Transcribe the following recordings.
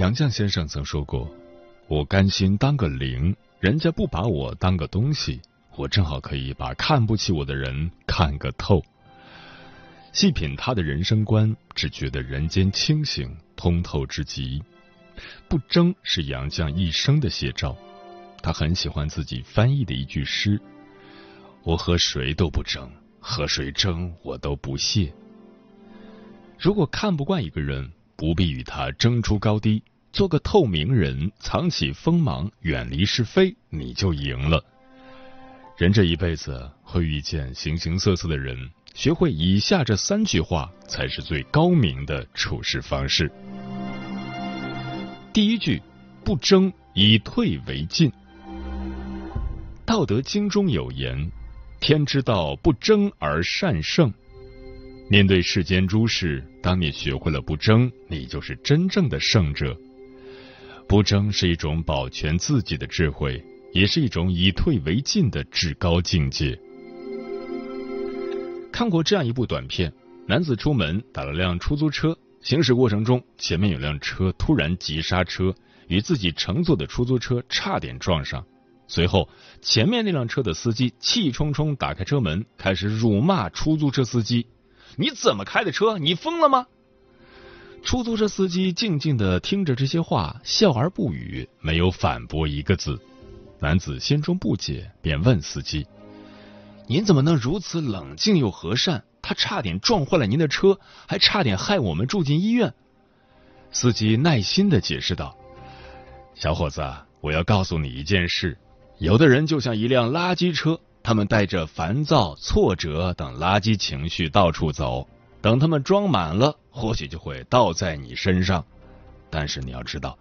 杨绛先生曾说过：“我甘心当个零，人家不把我当个东西，我正好可以把看不起我的人看个透。”细品他的人生观，只觉得人间清醒通透之极。不争是杨绛一生的写照。他很喜欢自己翻译的一句诗：“我和谁都不争，和谁争我都不屑。”如果看不惯一个人，不必与他争出高低，做个透明人，藏起锋芒，远离是非，你就赢了。人这一辈子会遇见形形色色的人，学会以下这三句话，才是最高明的处事方式。第一句，不争，以退为进。道德经中有言：“天之道，不争而善胜。”面对世间诸事，当你学会了不争，你就是真正的胜者。不争是一种保全自己的智慧，也是一种以退为进的至高境界。看过这样一部短片：男子出门打了辆出租车，行驶过程中，前面有辆车突然急刹车，与自己乘坐的出租车差点撞上。随后，前面那辆车的司机气冲冲打开车门，开始辱骂出租车司机：“你怎么开的车？你疯了吗？”出租车司机静静的听着这些话，笑而不语，没有反驳一个字。男子心中不解，便问司机：“您怎么能如此冷静又和善？他差点撞坏了您的车，还差点害我们住进医院。”司机耐心的解释道：“小伙子，我要告诉你一件事。”有的人就像一辆垃圾车，他们带着烦躁、挫折等垃圾情绪到处走，等他们装满了，或许就会倒在你身上。但是你要知道，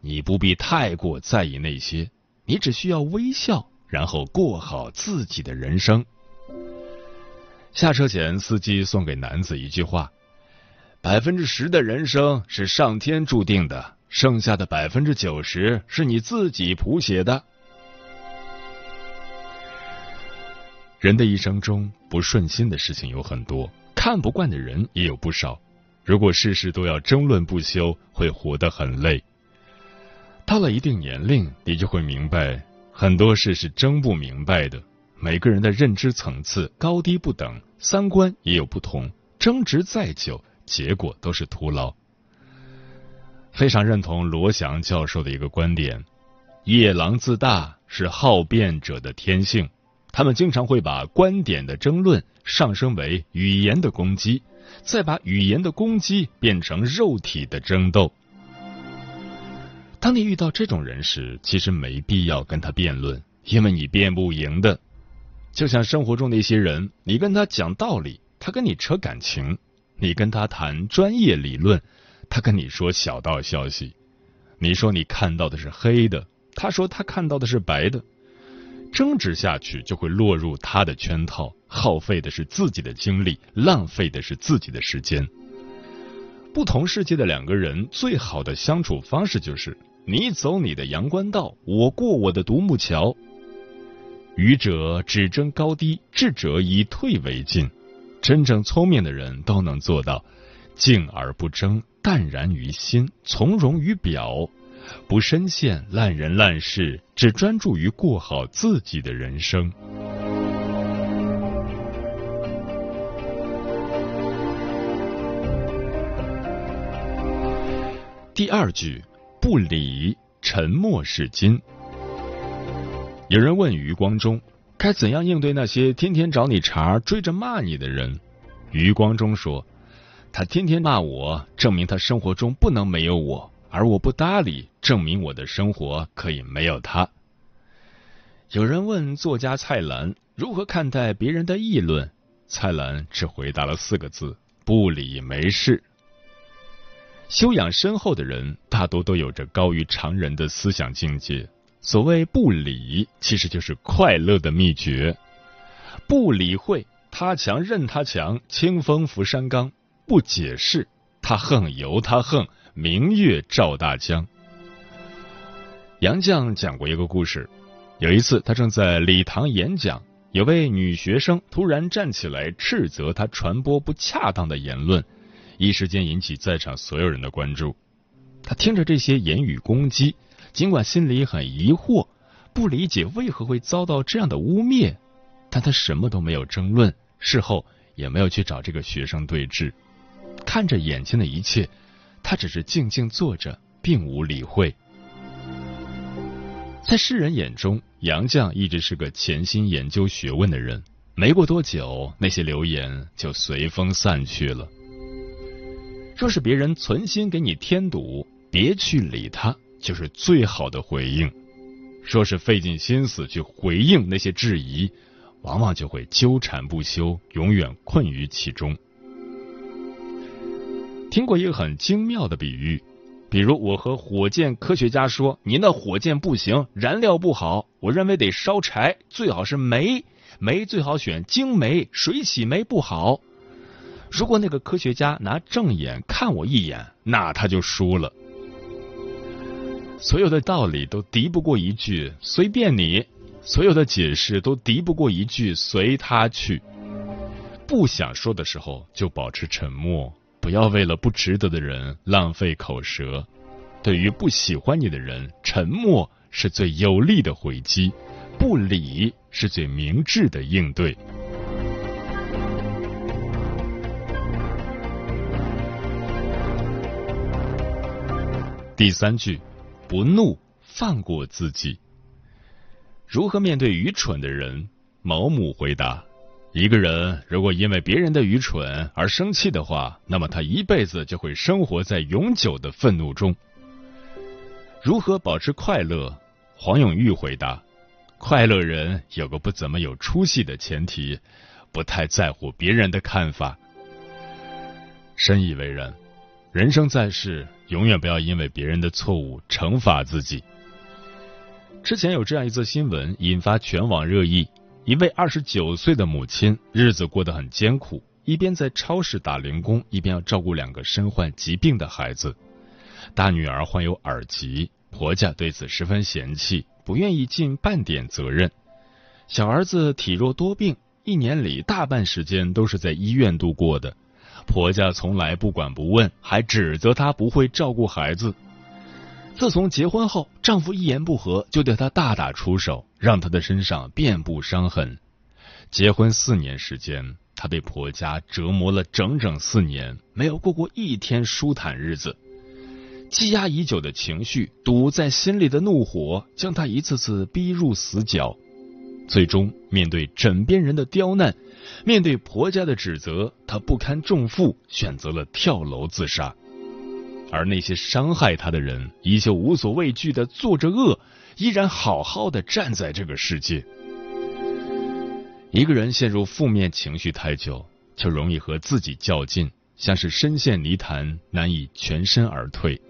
你不必太过在意那些，你只需要微笑，然后过好自己的人生。下车前，司机送给男子一句话：“百分之十的人生是上天注定的，剩下的百分之九十是你自己谱写的。”人的一生中，不顺心的事情有很多，看不惯的人也有不少。如果事事都要争论不休，会活得很累。到了一定年龄，你就会明白，很多事是争不明白的。每个人的认知层次高低不等，三观也有不同，争执再久，结果都是徒劳。非常认同罗翔教授的一个观点：夜郎自大是好辩者的天性。他们经常会把观点的争论上升为语言的攻击，再把语言的攻击变成肉体的争斗。当你遇到这种人时，其实没必要跟他辩论，因为你辩不赢的。就像生活中那些人，你跟他讲道理，他跟你扯感情；你跟他谈专业理论，他跟你说小道消息。你说你看到的是黑的，他说他看到的是白的。争执下去就会落入他的圈套，耗费的是自己的精力，浪费的是自己的时间。不同世界的两个人，最好的相处方式就是你走你的阳关道，我过我的独木桥。愚者只争高低，智者以退为进。真正聪明的人都能做到静而不争，淡然于心，从容于表。不深陷烂人烂事，只专注于过好自己的人生。第二句，不理，沉默是金。有人问余光中该怎样应对那些天天找你茬，追着骂你的人。余光中说，他天天骂我，证明他生活中不能没有我。而我不搭理，证明我的生活可以没有他。”有人问作家蔡澜如何看待别人的议论，蔡澜只回答了四个字：“不理没事。”修养深厚的人，大多都有着高于常人的思想境界。所谓不理，其实就是快乐的秘诀。不理会他强任他强，清风拂山岗；不解释他横由他横，明月照大江。杨绛讲过一个故事：有一次，他正在礼堂演讲，有位女学生突然站起来斥责他传播不恰当的言论。一时间引起在场所有人的关注。他听着这些言语攻击，尽管心里很疑惑，不理解为何会遭到这样的污蔑，但他什么都没有争论，事后也没有去找这个学生对峙。看着眼前的一切，他只是静静坐着，并无理会。在世人眼中，杨绛一直是个潜心研究学问的人。没过多久，那些流言就随风散去了。若是别人存心给你添堵，别去理他，就是最好的回应。若是费尽心思去回应那些质疑，往往就会纠缠不休，永远困于其中。听过一个很精妙的比喻，比如我和火箭科学家说：“您的火箭不行，燃料不好，我认为得烧柴，最好是煤，煤最好选精煤，水洗煤不好。”如果那个科学家拿正眼看我一眼，那他就输了。所有的道理都敌不过一句“随便你”，所有的解释都敌不过一句“随他去”。不想说的时候就保持沉默，不要为了不值得的人浪费口舌。对于不喜欢你的人，沉默是最有力的回击，不理是最明智的应对。第三句，不怒，放过自己。如何面对愚蠢的人？毛姆回答：一个人如果因为别人的愚蠢而生气的话，那么他一辈子就会生活在永久的愤怒中。如何保持快乐？黄永玉回答：快乐人有个不怎么有出息的前提，不太在乎别人的看法。深以为然。人生在世，永远不要因为别人的错误惩罚自己。之前有这样一则新闻引发全网热议：一位二十九岁的母亲，日子过得很艰苦，一边在超市打零工，一边要照顾两个身患疾病的孩子。大女儿患有耳疾，婆家对此十分嫌弃，不愿意尽半点责任。小儿子体弱多病，一年里大半时间都是在医院度过的。婆家从来不管不问，还指责她不会照顾孩子。自从结婚后，丈夫一言不合就对她大打出手，让她的身上遍布伤痕。结婚四年时间，她被婆家折磨了整整四年，没有过过一天舒坦日子。积压已久的情绪，堵在心里的怒火，将她一次次逼入死角。最终，面对枕边人的刁难。面对婆家的指责，她不堪重负，选择了跳楼自杀。而那些伤害他的人，依旧无所畏惧的做着恶，依然好好的站在这个世界。一个人陷入负面情绪太久，就容易和自己较劲，像是深陷泥潭，难以全身而退。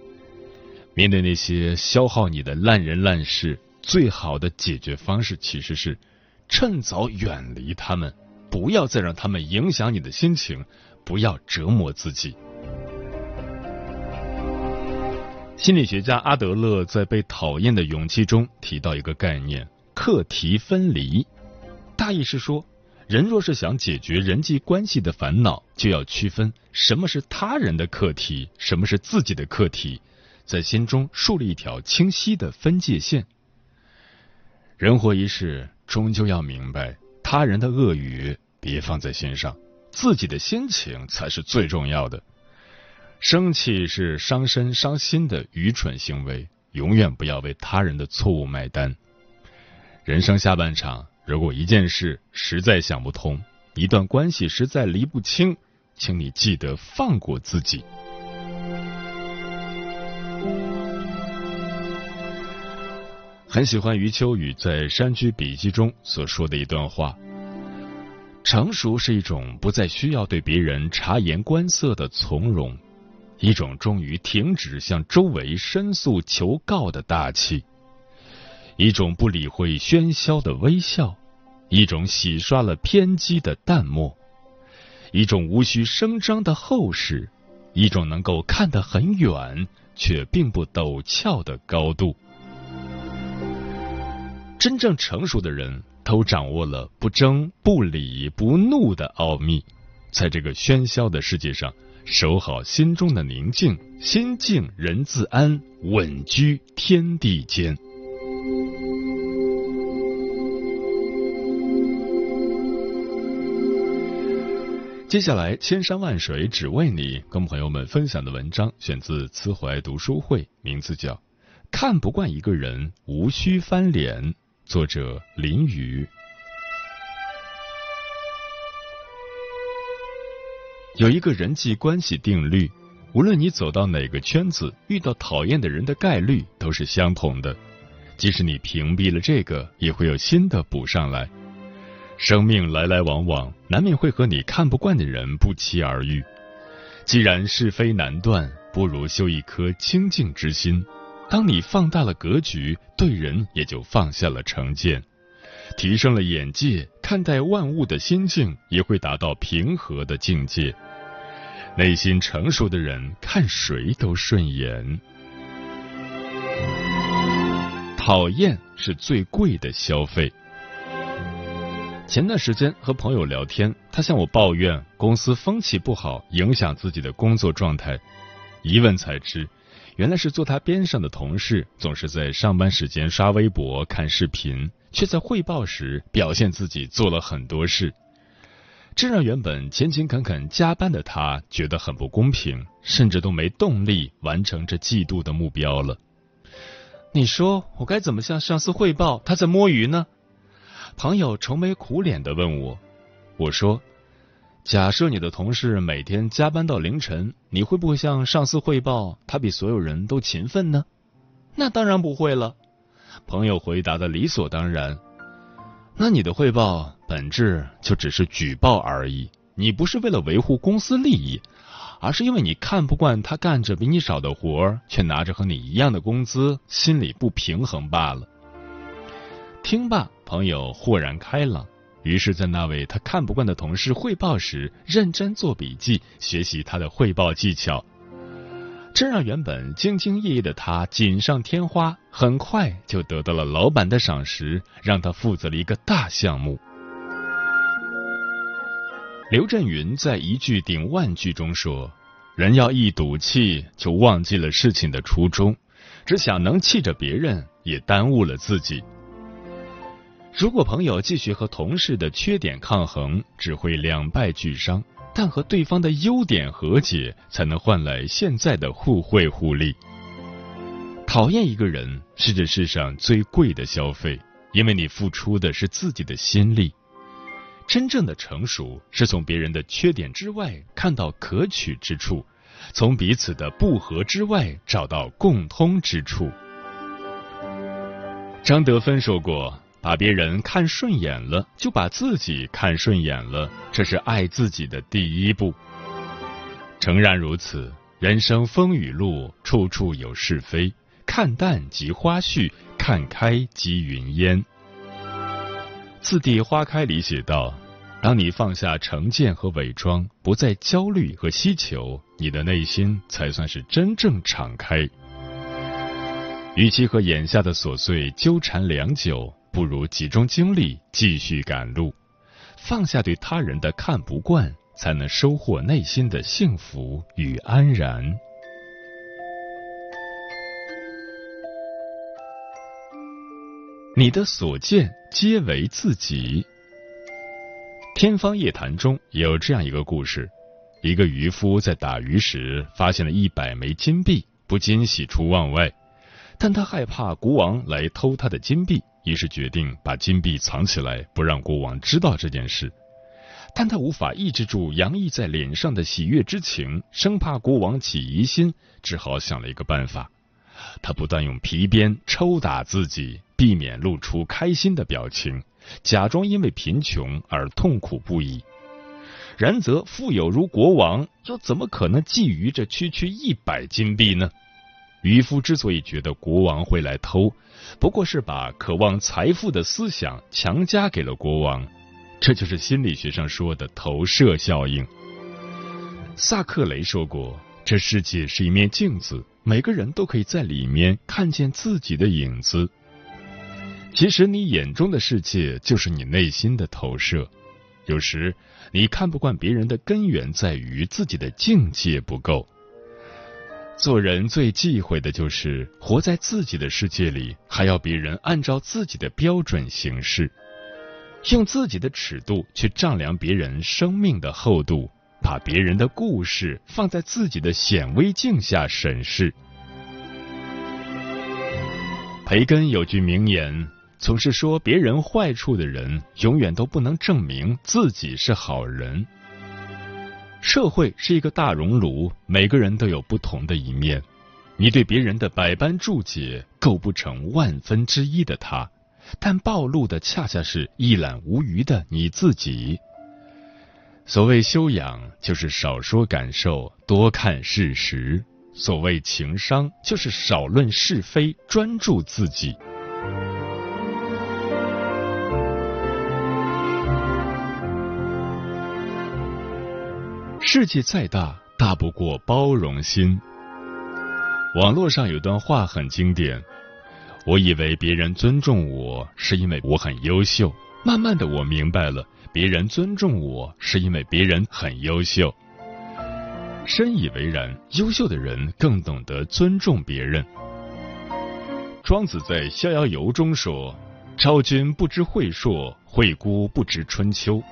面对那些消耗你的烂人烂事，最好的解决方式其实是趁早远离他们。不要再让他们影响你的心情，不要折磨自己。心理学家阿德勒在《被讨厌的勇气》中提到一个概念——课题分离。大意是说，人若是想解决人际关系的烦恼，就要区分什么是他人的课题，什么是自己的课题，在心中树立一条清晰的分界线。人活一世，终究要明白。他人的恶语别放在心上，自己的心情才是最重要的。生气是伤身伤心的愚蠢行为，永远不要为他人的错误买单。人生下半场，如果一件事实在想不通，一段关系实在离不清，请你记得放过自己。很喜欢余秋雨在《山居笔记》中所说的一段话：成熟是一种不再需要对别人察言观色的从容。一种终于停止向周围申诉求告的大气，一种不理会喧嚣的微笑，一种洗刷了偏激的淡漠，一种无需声张的厚实，一种能够看得很远却并不陡峭的高度。真正成熟的人都掌握了不争、不理、不怒的奥秘，在这个喧嚣的世界上。守好心中的宁静，心静人自安，稳居天地间。接下来，千山万水只为你，跟朋友们分享的文章选自慈怀读书会，名字叫《看不惯一个人，无需翻脸》，作者林雨。有一个人际关系定律，无论你走到哪个圈子，遇到讨厌的人的概率都是相同的。即使你屏蔽了这个，也会有新的补上来。生命来来往往，难免会和你看不惯的人不期而遇。既然是非难断，不如修一颗清净之心。当你放大了格局，对人也就放下了成见，提升了眼界，看待万物的心境也会达到平和的境界。内心成熟的人看谁都顺眼。讨厌是最贵的消费。前段时间和朋友聊天，他向我抱怨公司风气不好，影响自己的工作状态。一问才知，原来是坐他边上的同事总是在上班时间刷微博、看视频，却在汇报时表现自己做了很多事。这让原本勤勤恳恳加班的他觉得很不公平，甚至都没动力完成这季度的目标了。你说我该怎么向上司汇报他在摸鱼呢？朋友愁眉苦脸的问我。我说：假设你的同事每天加班到凌晨，你会不会向上司汇报他比所有人都勤奋呢？那当然不会了。朋友回答的理所当然。那你的汇报本质就只是举报而已，你不是为了维护公司利益，而是因为你看不惯他干着比你少的活儿，却拿着和你一样的工资，心里不平衡罢了。听罢，朋友豁然开朗，于是，在那位他看不惯的同事汇报时，认真做笔记，学习他的汇报技巧。这让原本兢兢业业的他锦上添花，很快就得到了老板的赏识，让他负责了一个大项目。刘震云在一句顶万句中说：“人要一赌气，就忘记了事情的初衷，只想能气着别人，也耽误了自己。如果朋友继续和同事的缺点抗衡，只会两败俱伤。”但和对方的优点和解，才能换来现在的互惠互利。讨厌一个人是这世上最贵的消费，因为你付出的是自己的心力。真正的成熟是从别人的缺点之外看到可取之处，从彼此的不和之外找到共通之处。张德芬说过。把别人看顺眼了，就把自己看顺眼了，这是爱自己的第一步。诚然如此，人生风雨路，处处有是非，看淡即花絮，看开即云烟。次第花开里写道：当你放下成见和伪装，不再焦虑和希求，你的内心才算是真正敞开。与其和眼下的琐碎纠缠良久。不如集中精力继续赶路，放下对他人的看不惯，才能收获内心的幸福与安然。你的所见皆为自己。天方夜谭中有这样一个故事：一个渔夫在打鱼时发现了一百枚金币，不禁喜出望外。但他害怕国王来偷他的金币，于是决定把金币藏起来，不让国王知道这件事。但他无法抑制住洋溢在脸上的喜悦之情，生怕国王起疑心，只好想了一个办法。他不断用皮鞭抽打自己，避免露出开心的表情，假装因为贫穷而痛苦不已。然则富有如国王，又怎么可能觊觎这区区一百金币呢？渔夫之所以觉得国王会来偷，不过是把渴望财富的思想强加给了国王，这就是心理学上说的投射效应。萨克雷说过：“这世界是一面镜子，每个人都可以在里面看见自己的影子。其实，你眼中的世界就是你内心的投射。有时，你看不惯别人的根源在于自己的境界不够。”做人最忌讳的就是活在自己的世界里，还要别人按照自己的标准行事，用自己的尺度去丈量别人生命的厚度，把别人的故事放在自己的显微镜下审视。培根有句名言：总是说别人坏处的人，永远都不能证明自己是好人。社会是一个大熔炉，每个人都有不同的一面。你对别人的百般注解，构不成万分之一的他，但暴露的恰恰是一览无余的你自己。所谓修养，就是少说感受，多看事实；所谓情商，就是少论是非，专注自己。世界再大，大不过包容心。网络上有段话很经典：我以为别人尊重我是因为我很优秀，慢慢的我明白了，别人尊重我是因为别人很优秀。深以为然，优秀的人更懂得尊重别人。庄子在《逍遥游》中说：“昭君不知晦朔，惠姑不知春秋。”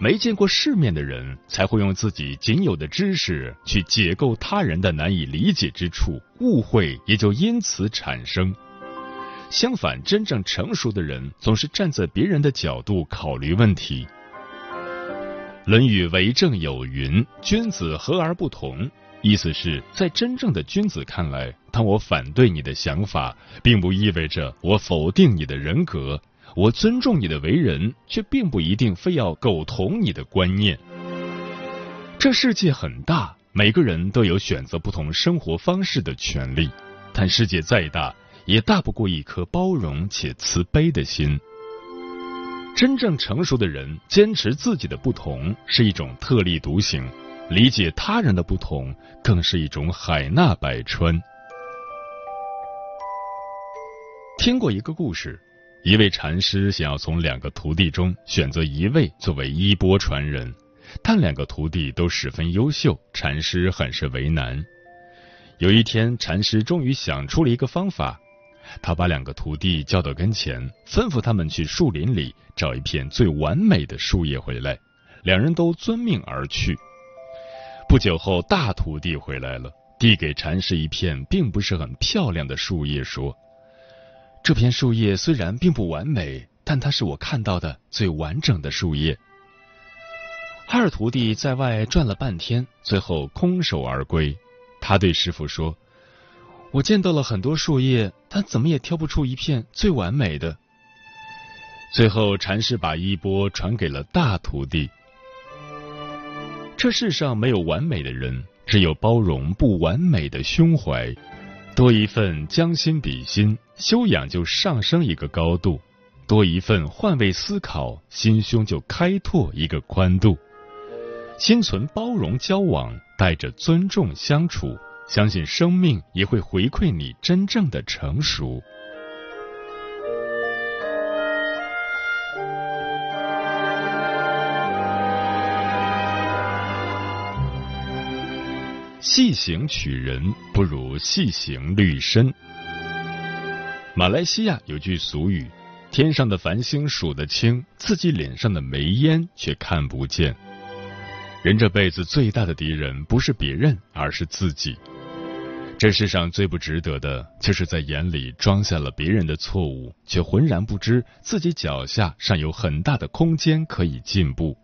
没见过世面的人，才会用自己仅有的知识去解构他人的难以理解之处，误会也就因此产生。相反，真正成熟的人总是站在别人的角度考虑问题。《论语为政》有云：“君子和而不同。”意思是在真正的君子看来，当我反对你的想法，并不意味着我否定你的人格。我尊重你的为人，却并不一定非要苟同你的观念。这世界很大，每个人都有选择不同生活方式的权利。但世界再大，也大不过一颗包容且慈悲的心。真正成熟的人，坚持自己的不同是一种特立独行，理解他人的不同更是一种海纳百川。听过一个故事。一位禅师想要从两个徒弟中选择一位作为衣钵传人，但两个徒弟都十分优秀，禅师很是为难。有一天，禅师终于想出了一个方法，他把两个徒弟叫到跟前，吩咐他们去树林里找一片最完美的树叶回来。两人都遵命而去。不久后，大徒弟回来了，递给禅师一片并不是很漂亮的树叶，说。这片树叶虽然并不完美，但它是我看到的最完整的树叶。二徒弟在外转了半天，最后空手而归。他对师傅说：“我见到了很多树叶，但怎么也挑不出一片最完美的。”最后，禅师把衣钵传给了大徒弟。这世上没有完美的人，只有包容不完美的胸怀。多一份将心比心，修养就上升一个高度；多一份换位思考，心胸就开拓一个宽度。心存包容交往，带着尊重相处，相信生命也会回馈你真正的成熟。细行取人不如细行虑身。马来西亚有句俗语：“天上的繁星数得清，自己脸上的煤烟却看不见。”人这辈子最大的敌人不是别人，而是自己。这世上最不值得的，就是在眼里装下了别人的错误，却浑然不知自己脚下尚有很大的空间可以进步。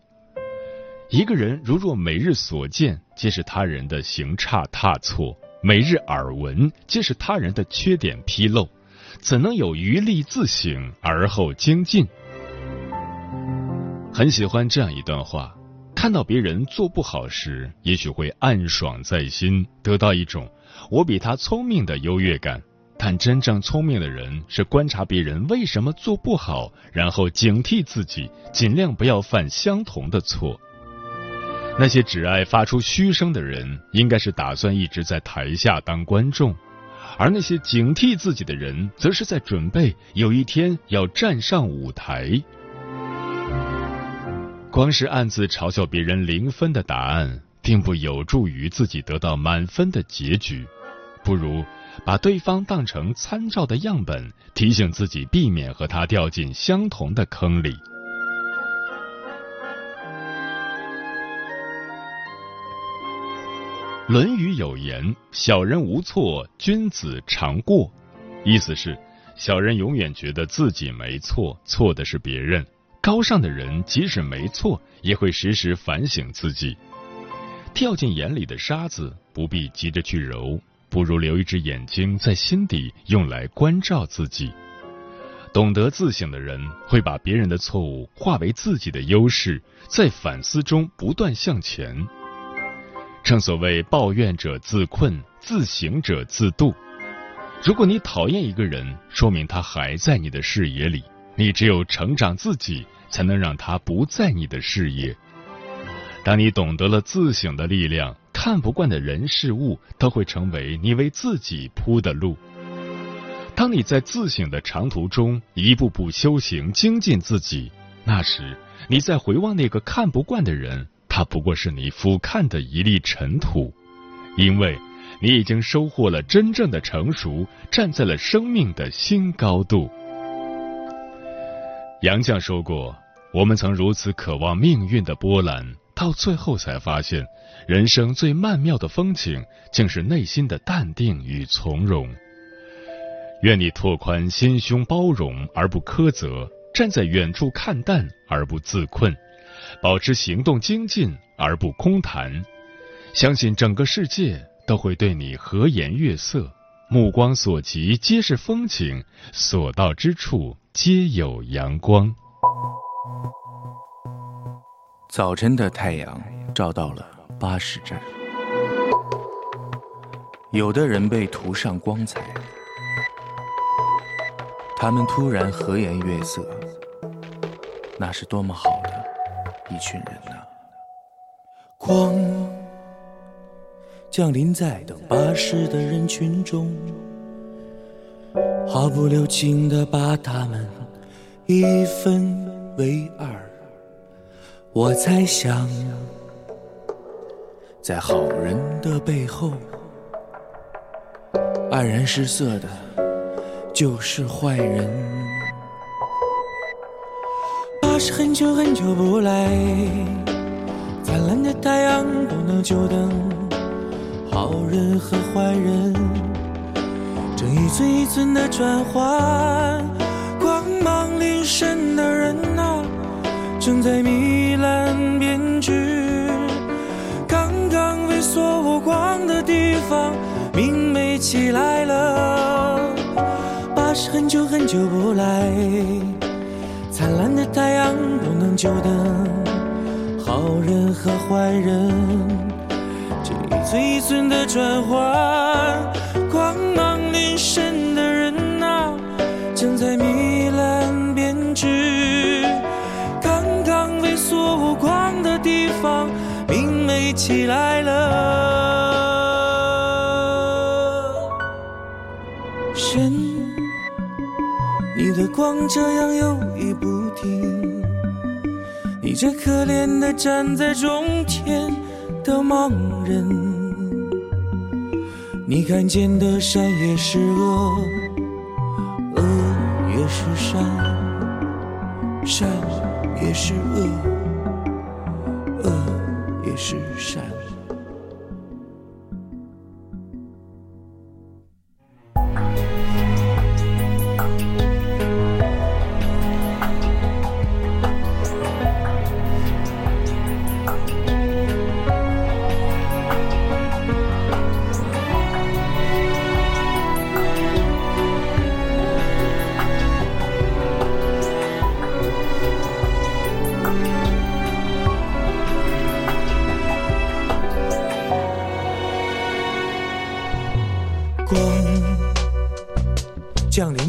一个人如若每日所见皆是他人的行差踏错，每日耳闻皆是他人的缺点纰漏，怎能有余力自省而后精进？很喜欢这样一段话。看到别人做不好时，也许会暗爽在心，得到一种我比他聪明的优越感。但真正聪明的人是观察别人为什么做不好，然后警惕自己，尽量不要犯相同的错。那些只爱发出嘘声的人，应该是打算一直在台下当观众；而那些警惕自己的人，则是在准备有一天要站上舞台。光是暗自嘲笑别人零分的答案，并不有助于自己得到满分的结局。不如把对方当成参照的样本，提醒自己避免和他掉进相同的坑里。《论语》有言：“小人无错，君子常过。”意思是，小人永远觉得自己没错，错的是别人。高尚的人即使没错，也会时时反省自己。掉进眼里的沙子，不必急着去揉，不如留一只眼睛在心底，用来关照自己。懂得自省的人，会把别人的错误化为自己的优势，在反思中不断向前。正所谓“抱怨者自困，自省者自渡”。如果你讨厌一个人，说明他还在你的视野里。你只有成长自己。才能让他不在你的视野。当你懂得了自省的力量，看不惯的人事物都会成为你为自己铺的路。当你在自省的长途中一步步修行精进自己，那时你再回望那个看不惯的人，它不过是你俯瞰的一粒尘土，因为你已经收获了真正的成熟，站在了生命的新高度。杨绛说过。我们曾如此渴望命运的波澜，到最后才发现，人生最曼妙的风景，竟是内心的淡定与从容。愿你拓宽心胸，包容而不苛责；站在远处看淡而不自困；保持行动精进而不空谈。相信整个世界都会对你和颜悦色。目光所及皆是风景，所到之处皆有阳光。早晨的太阳照到了巴士站，有的人被涂上光彩，他们突然和颜悦色，那是多么好的一群人呐！光降临在等巴士的人群中，毫不留情的把他们一分。为二，我猜想，在好人的背后，黯然失色的，就是坏人。是很久很久不来，灿烂的太阳不能久等，好人和坏人，正一寸一寸的转换，光芒临身的人。正在糜烂编织，刚刚微缩无光的地方，明媚起来了。巴士很久很久不来，太阳不能久等，好人和坏人，这一寸一寸的转换，光芒临身的人啊，正在糜烂编织。无光的地方，明媚起来了。神，你的光这样游移听你这可怜的站在中间的盲人你看见的山也是恶恶也是善善也是恶恶也是善。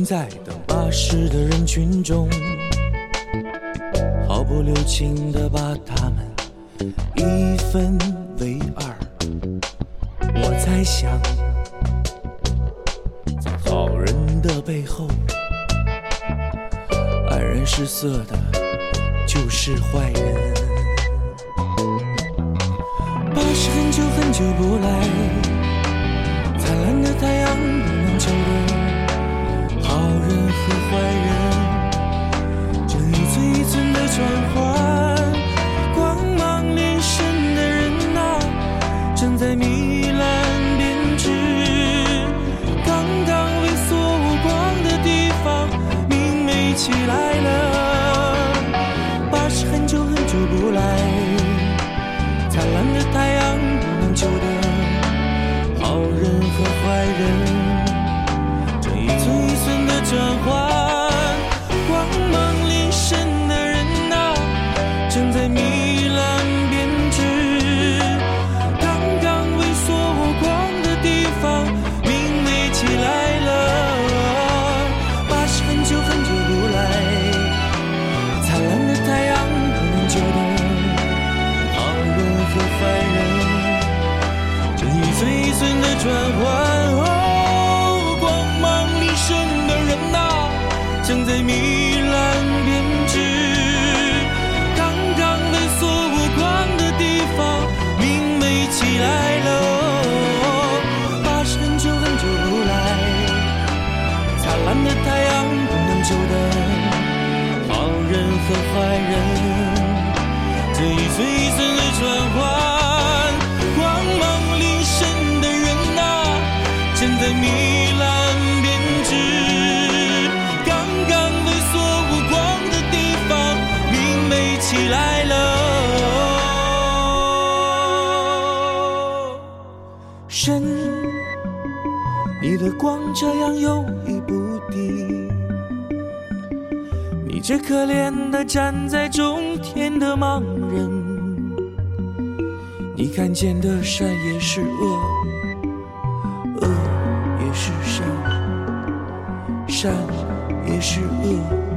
在等巴士的人群中，毫不留情地把他们一分为二。我在想，在好人的背后，黯然失色的就是坏人。巴士很久很久不来，灿烂的太阳。身，你的光这样游移不定。你这可怜的站在中天的盲人，你看见的善也是恶，恶也是善，善也是恶。